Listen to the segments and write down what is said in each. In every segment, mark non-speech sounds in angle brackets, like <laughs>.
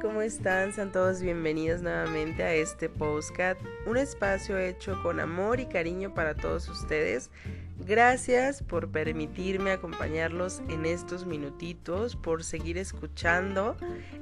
¿Cómo están? Sean todos bienvenidos nuevamente a este postcat, un espacio hecho con amor y cariño para todos ustedes. Gracias por permitirme acompañarlos en estos minutitos, por seguir escuchando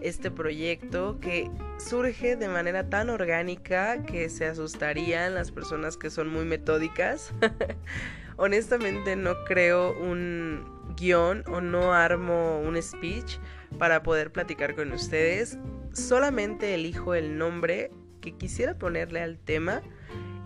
este proyecto que surge de manera tan orgánica que se asustarían las personas que son muy metódicas. <laughs> Honestamente no creo un guion o no armo un speech para poder platicar con ustedes. Solamente elijo el nombre que quisiera ponerle al tema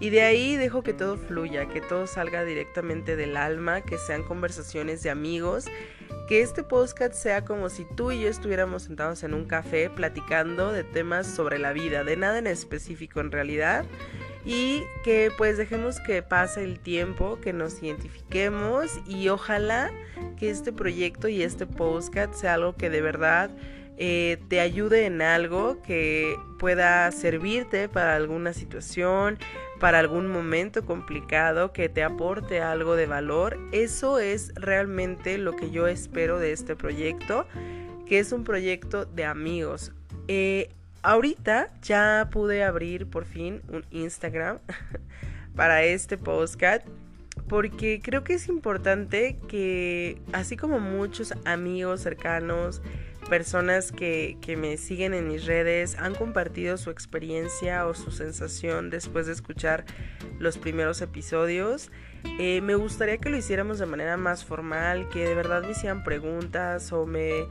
y de ahí dejo que todo fluya, que todo salga directamente del alma, que sean conversaciones de amigos, que este podcast sea como si tú y yo estuviéramos sentados en un café platicando de temas sobre la vida, de nada en específico en realidad y que pues dejemos que pase el tiempo, que nos identifiquemos y ojalá que este proyecto y este postcat sea algo que de verdad eh, te ayude en algo, que pueda servirte para alguna situación, para algún momento complicado, que te aporte algo de valor. Eso es realmente lo que yo espero de este proyecto, que es un proyecto de amigos. Eh, ahorita ya pude abrir por fin un Instagram <laughs> para este postcat porque creo que es importante que así como muchos amigos cercanos, personas que, que, me siguen en mis redes han compartido su experiencia o su sensación después de escuchar los primeros episodios, eh, me gustaría que lo hiciéramos de manera más formal, que de verdad me hicieran preguntas o me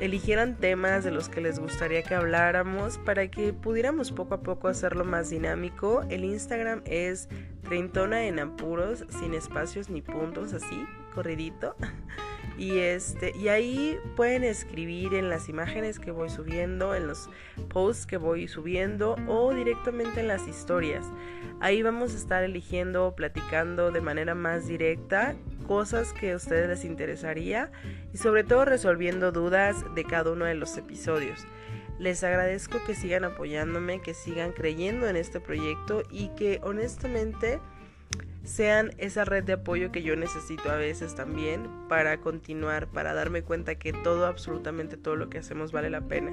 eligieran temas de los que les gustaría que habláramos para que pudiéramos poco a poco hacerlo más dinámico. El Instagram es Treintona en apuros, sin espacios ni puntos, así, corridito. <laughs> Y este, y ahí pueden escribir en las imágenes que voy subiendo, en los posts que voy subiendo o directamente en las historias. Ahí vamos a estar eligiendo, platicando de manera más directa cosas que a ustedes les interesaría y sobre todo resolviendo dudas de cada uno de los episodios. Les agradezco que sigan apoyándome, que sigan creyendo en este proyecto y que honestamente sean esa red de apoyo que yo necesito a veces también para continuar, para darme cuenta que todo, absolutamente todo lo que hacemos vale la pena.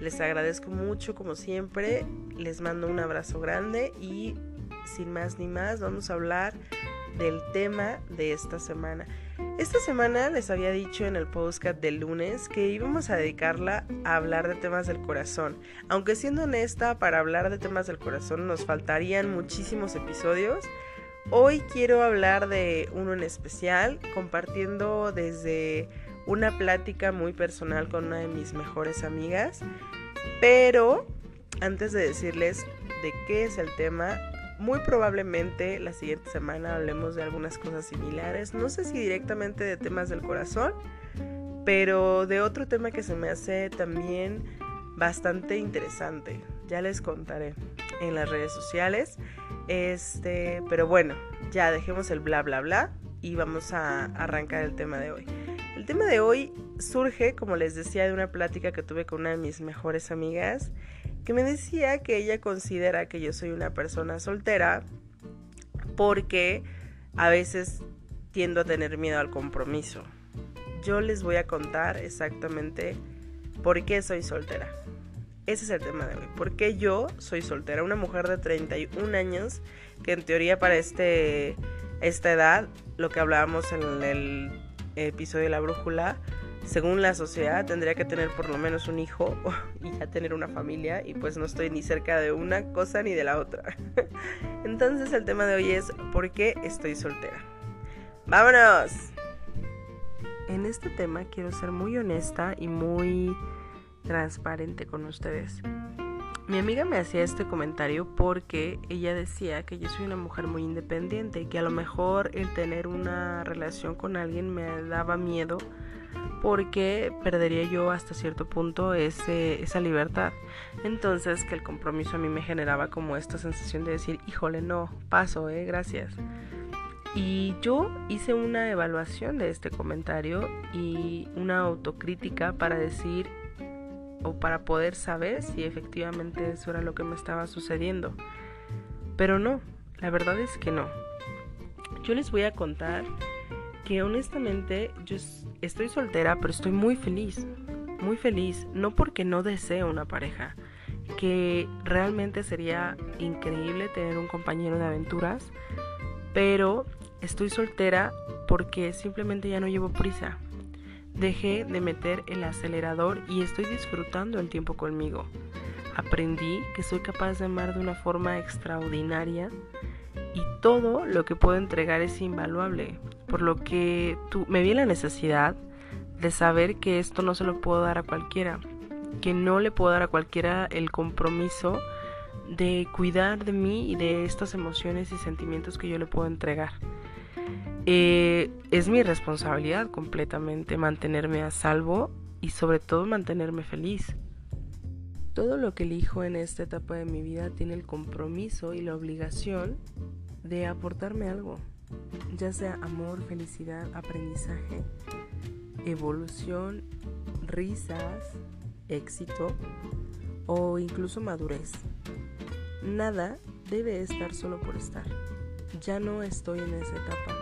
Les agradezco mucho como siempre, les mando un abrazo grande y sin más ni más vamos a hablar del tema de esta semana. Esta semana les había dicho en el podcast del lunes que íbamos a dedicarla a hablar de temas del corazón. Aunque siendo honesta, para hablar de temas del corazón nos faltarían muchísimos episodios. Hoy quiero hablar de uno en especial, compartiendo desde una plática muy personal con una de mis mejores amigas. Pero antes de decirles de qué es el tema, muy probablemente la siguiente semana hablemos de algunas cosas similares. No sé si directamente de temas del corazón, pero de otro tema que se me hace también bastante interesante. Ya les contaré en las redes sociales. Este, pero bueno, ya dejemos el bla bla bla y vamos a arrancar el tema de hoy. El tema de hoy surge, como les decía, de una plática que tuve con una de mis mejores amigas que me decía que ella considera que yo soy una persona soltera porque a veces tiendo a tener miedo al compromiso. Yo les voy a contar exactamente por qué soy soltera. Ese es el tema de hoy. ¿Por qué yo soy soltera? Una mujer de 31 años que en teoría para este, esta edad, lo que hablábamos en el episodio de la brújula, según la sociedad tendría que tener por lo menos un hijo <laughs> y ya tener una familia y pues no estoy ni cerca de una cosa ni de la otra. <laughs> Entonces el tema de hoy es ¿por qué estoy soltera? ¡Vámonos! En este tema quiero ser muy honesta y muy transparente con ustedes. Mi amiga me hacía este comentario porque ella decía que yo soy una mujer muy independiente y que a lo mejor el tener una relación con alguien me daba miedo porque perdería yo hasta cierto punto ese, esa libertad. Entonces que el compromiso a mí me generaba como esta sensación de decir, híjole, no, paso, eh, gracias. Y yo hice una evaluación de este comentario y una autocrítica para decir o para poder saber si efectivamente eso era lo que me estaba sucediendo. Pero no, la verdad es que no. Yo les voy a contar que honestamente yo estoy soltera, pero estoy muy feliz. muy feliz, no porque no deseo una pareja, que realmente sería increíble tener un compañero de aventuras, pero estoy soltera porque simplemente ya no llevo prisa. Dejé de meter el acelerador y estoy disfrutando el tiempo conmigo. Aprendí que soy capaz de amar de una forma extraordinaria y todo lo que puedo entregar es invaluable, por lo que tú, me vi la necesidad de saber que esto no se lo puedo dar a cualquiera, que no le puedo dar a cualquiera el compromiso de cuidar de mí y de estas emociones y sentimientos que yo le puedo entregar. Eh, es mi responsabilidad completamente mantenerme a salvo y sobre todo mantenerme feliz. Todo lo que elijo en esta etapa de mi vida tiene el compromiso y la obligación de aportarme algo, ya sea amor, felicidad, aprendizaje, evolución, risas, éxito o incluso madurez. Nada debe estar solo por estar. Ya no estoy en esa etapa.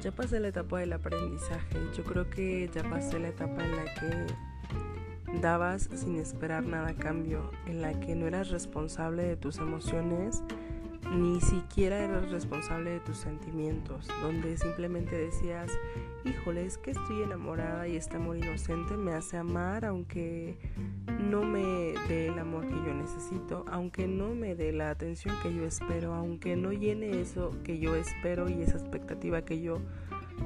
Ya pasé la etapa del aprendizaje. Yo creo que ya pasé la etapa en la que dabas sin esperar nada a cambio, en la que no eras responsable de tus emociones ni siquiera eras responsable de tus sentimientos, donde simplemente decías, híjole, es que estoy enamorada y este amor inocente me hace amar aunque no me dé el amor que yo necesito, aunque no me dé la atención que yo espero, aunque no llene eso que yo espero y esa expectativa que yo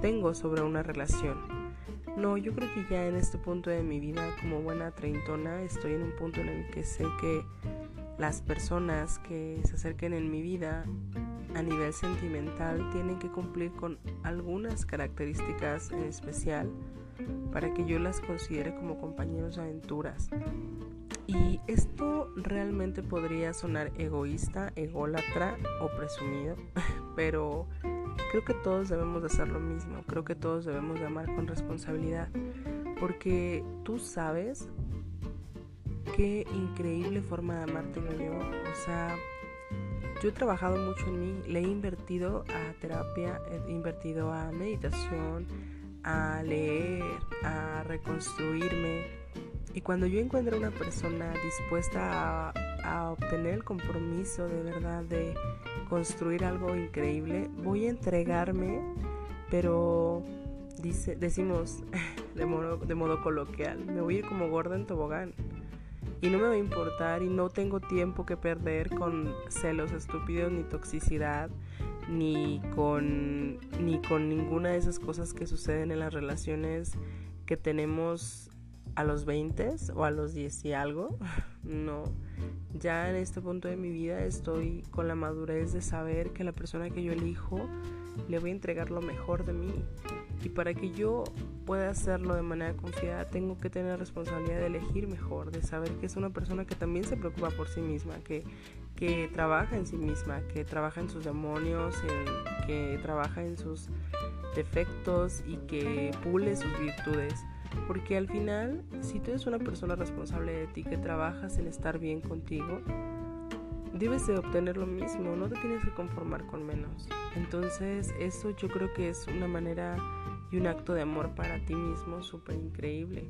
tengo sobre una relación. No, yo creo que ya en este punto de mi vida como buena treintona estoy en un punto en el que sé que las personas que se acerquen en mi vida a nivel sentimental tienen que cumplir con algunas características en especial para que yo las considere como compañeros de aventuras. Y esto realmente podría sonar egoísta, ególatra o presumido, <laughs> pero creo que todos debemos de hacer lo mismo, creo que todos debemos de amar con responsabilidad, porque tú sabes qué increíble forma de amar tengo yo. O sea, yo he trabajado mucho en mí, le he invertido a terapia, he invertido a meditación, a leer, a reconstruirme. Y cuando yo encuentro una persona dispuesta a, a obtener el compromiso de verdad de construir algo increíble, voy a entregarme, pero dice, decimos <laughs> de modo, de modo coloquial, me voy a ir como gorda en tobogán y no me va a importar y no tengo tiempo que perder con celos estúpidos ni toxicidad ni con ni con ninguna de esas cosas que suceden en las relaciones que tenemos a los 20 o a los 10 y algo. No. Ya en este punto de mi vida estoy con la madurez de saber que la persona que yo elijo le voy a entregar lo mejor de mí. Y para que yo pueda hacerlo de manera confiada, tengo que tener la responsabilidad de elegir mejor, de saber que es una persona que también se preocupa por sí misma, que, que trabaja en sí misma, que trabaja en sus demonios, que trabaja en sus defectos y que pule sus virtudes. Porque al final, si tú eres una persona responsable de ti, que trabajas en estar bien contigo, debes de obtener lo mismo, no te tienes que conformar con menos. Entonces eso yo creo que es una manera y un acto de amor para ti mismo súper increíble.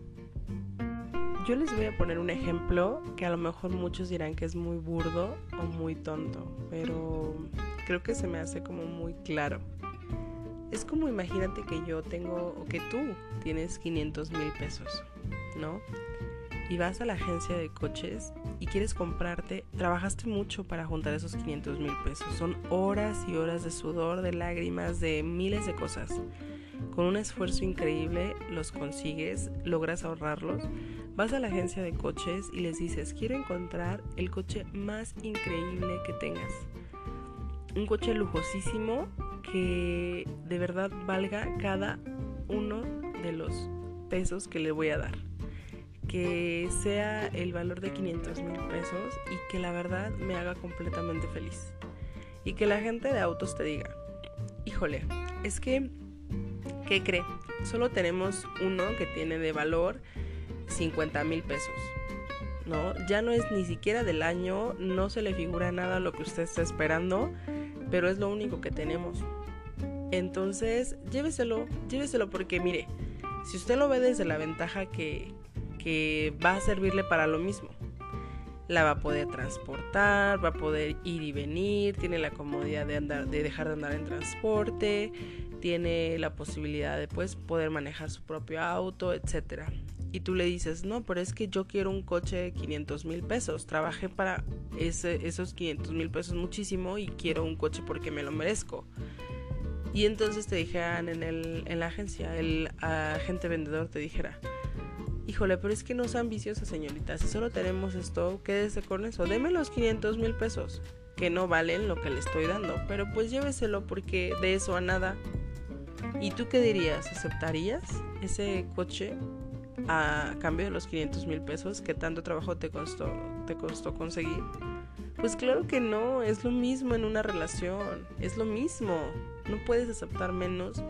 Yo les voy a poner un ejemplo que a lo mejor muchos dirán que es muy burdo o muy tonto, pero creo que se me hace como muy claro. Es como imagínate que yo tengo, o que tú tienes 500 mil pesos, ¿no? Y vas a la agencia de coches y quieres comprarte, trabajaste mucho para juntar esos 500 mil pesos. Son horas y horas de sudor, de lágrimas, de miles de cosas. Con un esfuerzo increíble los consigues, logras ahorrarlos. Vas a la agencia de coches y les dices, quiero encontrar el coche más increíble que tengas. Un coche lujosísimo que de verdad valga cada uno de los pesos que le voy a dar que sea el valor de 500 mil pesos y que la verdad me haga completamente feliz. Y que la gente de autos te diga, híjole, es que, ¿qué cree? Solo tenemos uno que tiene de valor 50 mil pesos. ¿No? Ya no es ni siquiera del año, no se le figura nada lo que usted está esperando, pero es lo único que tenemos. Entonces, lléveselo, lléveselo porque mire, si usted lo ve desde la ventaja que, que va a servirle para lo mismo. La va a poder transportar, va a poder ir y venir, tiene la comodidad de andar, de dejar de andar en transporte, tiene la posibilidad de pues, poder manejar su propio auto, etcétera y tú le dices, no, pero es que yo quiero un coche de 500 mil pesos, trabajé para esos 500 mil pesos muchísimo y quiero un coche porque me lo merezco. Y entonces te dijeran en, el, en la agencia, el agente vendedor te dijera, híjole, pero es que no es ambiciosa señorita, si solo tenemos esto, quédese con eso, deme los 500 mil pesos, que no valen lo que le estoy dando, pero pues lléveselo porque de eso a nada. ¿Y tú qué dirías? ¿Aceptarías ese coche a cambio de los 500 mil pesos que tanto trabajo te costó, te costó conseguir? Pues claro que no, es lo mismo en una relación, es lo mismo. No puedes aceptar menos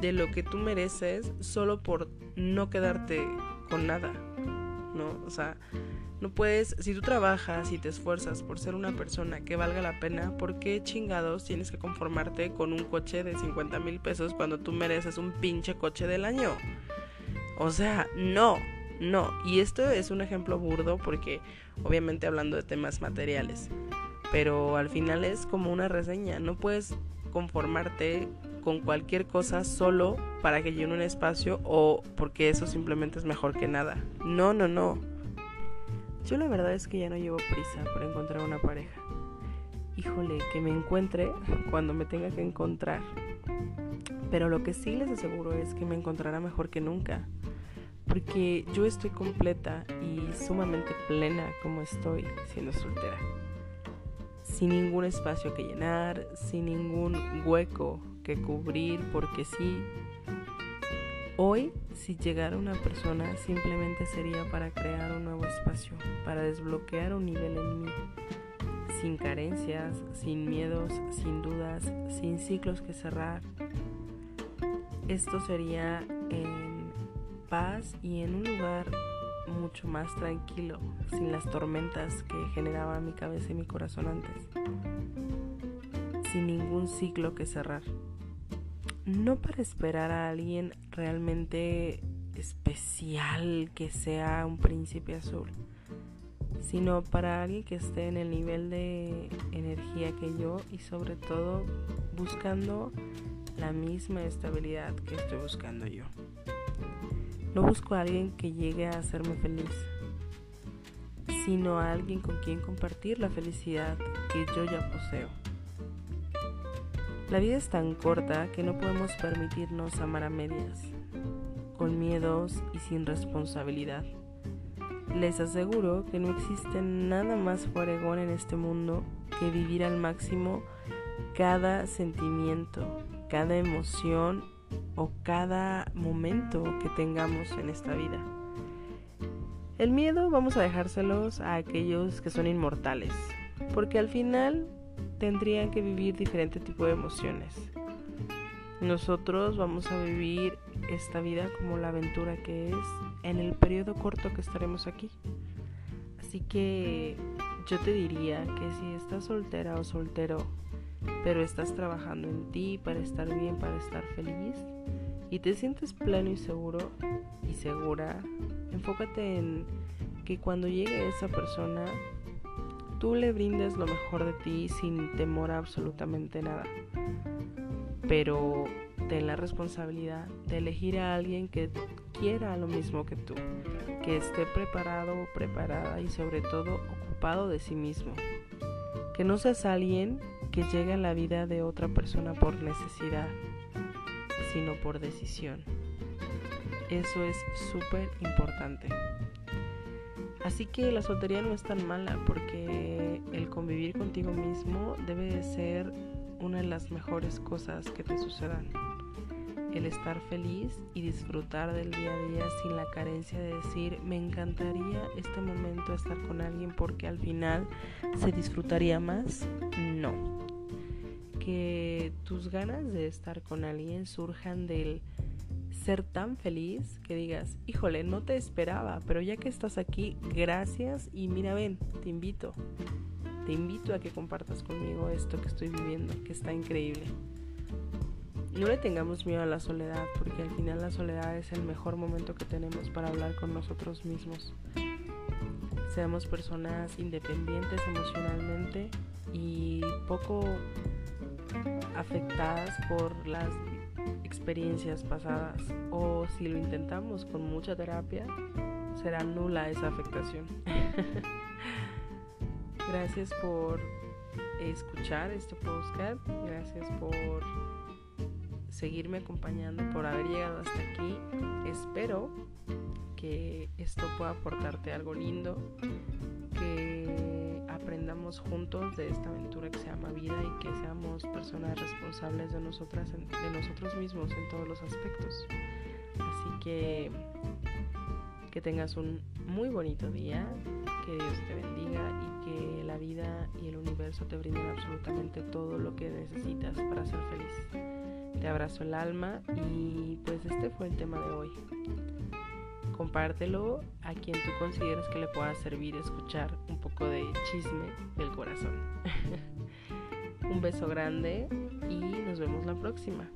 de lo que tú mereces solo por no quedarte con nada, ¿no? O sea, no puedes, si tú trabajas y te esfuerzas por ser una persona que valga la pena, ¿por qué chingados tienes que conformarte con un coche de 50 mil pesos cuando tú mereces un pinche coche del año? O sea, no, no. Y esto es un ejemplo burdo porque obviamente hablando de temas materiales. Pero al final es como una reseña. No puedes conformarte con cualquier cosa solo para que llene un espacio o porque eso simplemente es mejor que nada. No, no, no. Yo la verdad es que ya no llevo prisa por encontrar una pareja. Híjole, que me encuentre cuando me tenga que encontrar. Pero lo que sí les aseguro es que me encontrará mejor que nunca porque yo estoy completa y sumamente plena como estoy siendo soltera. Sin ningún espacio que llenar, sin ningún hueco que cubrir, porque sí. Hoy, si llegara una persona, simplemente sería para crear un nuevo espacio, para desbloquear un nivel en mí, sin carencias, sin miedos, sin dudas, sin ciclos que cerrar. Esto sería y en un lugar mucho más tranquilo, sin las tormentas que generaba mi cabeza y mi corazón antes, sin ningún ciclo que cerrar. No para esperar a alguien realmente especial que sea un príncipe azul, sino para alguien que esté en el nivel de energía que yo y sobre todo buscando la misma estabilidad que estoy buscando yo. No busco a alguien que llegue a hacerme feliz, sino a alguien con quien compartir la felicidad que yo ya poseo. La vida es tan corta que no podemos permitirnos amar a medias, con miedos y sin responsabilidad. Les aseguro que no existe nada más fueregón en este mundo que vivir al máximo cada sentimiento, cada emoción o cada momento que tengamos en esta vida. El miedo vamos a dejárselos a aquellos que son inmortales, porque al final tendrían que vivir diferente tipo de emociones. Nosotros vamos a vivir esta vida como la aventura que es en el periodo corto que estaremos aquí. Así que yo te diría que si estás soltera o soltero, pero estás trabajando en ti para estar bien, para estar feliz, y te sientes pleno y seguro y segura, enfócate en que cuando llegue esa persona, tú le brindes lo mejor de ti sin temor a absolutamente nada. Pero ten la responsabilidad de elegir a alguien que quiera lo mismo que tú, que esté preparado o preparada y sobre todo ocupado de sí mismo. Que no seas alguien que llegue a la vida de otra persona por necesidad, sino por decisión. Eso es súper importante. Así que la soltería no es tan mala porque el convivir contigo mismo debe de ser una de las mejores cosas que te sucedan. El estar feliz y disfrutar del día a día sin la carencia de decir me encantaría este momento estar con alguien porque al final se disfrutaría más. No que tus ganas de estar con alguien surjan del ser tan feliz que digas, híjole, no te esperaba, pero ya que estás aquí, gracias y mira, ven, te invito. Te invito a que compartas conmigo esto que estoy viviendo, que está increíble. no le tengamos miedo a la soledad, porque al final la soledad es el mejor momento que tenemos para hablar con nosotros mismos. Seamos personas independientes emocionalmente y poco afectadas por las experiencias pasadas o si lo intentamos con mucha terapia será nula esa afectación. <laughs> gracias por escuchar este podcast, gracias por seguirme acompañando, por haber llegado hasta aquí. Espero que esto pueda aportarte algo lindo, que aprendamos juntos de esta aventura que se llama vida y que seamos personas responsables de nosotras, de nosotros mismos en todos los aspectos. Así que que tengas un muy bonito día, que Dios te bendiga y que la vida y el universo te brinden absolutamente todo lo que necesitas para ser feliz. Te abrazo el alma y pues este fue el tema de hoy. Compártelo a quien tú consideres que le pueda servir escuchar un poco de chisme del corazón. <laughs> un beso grande y nos vemos la próxima.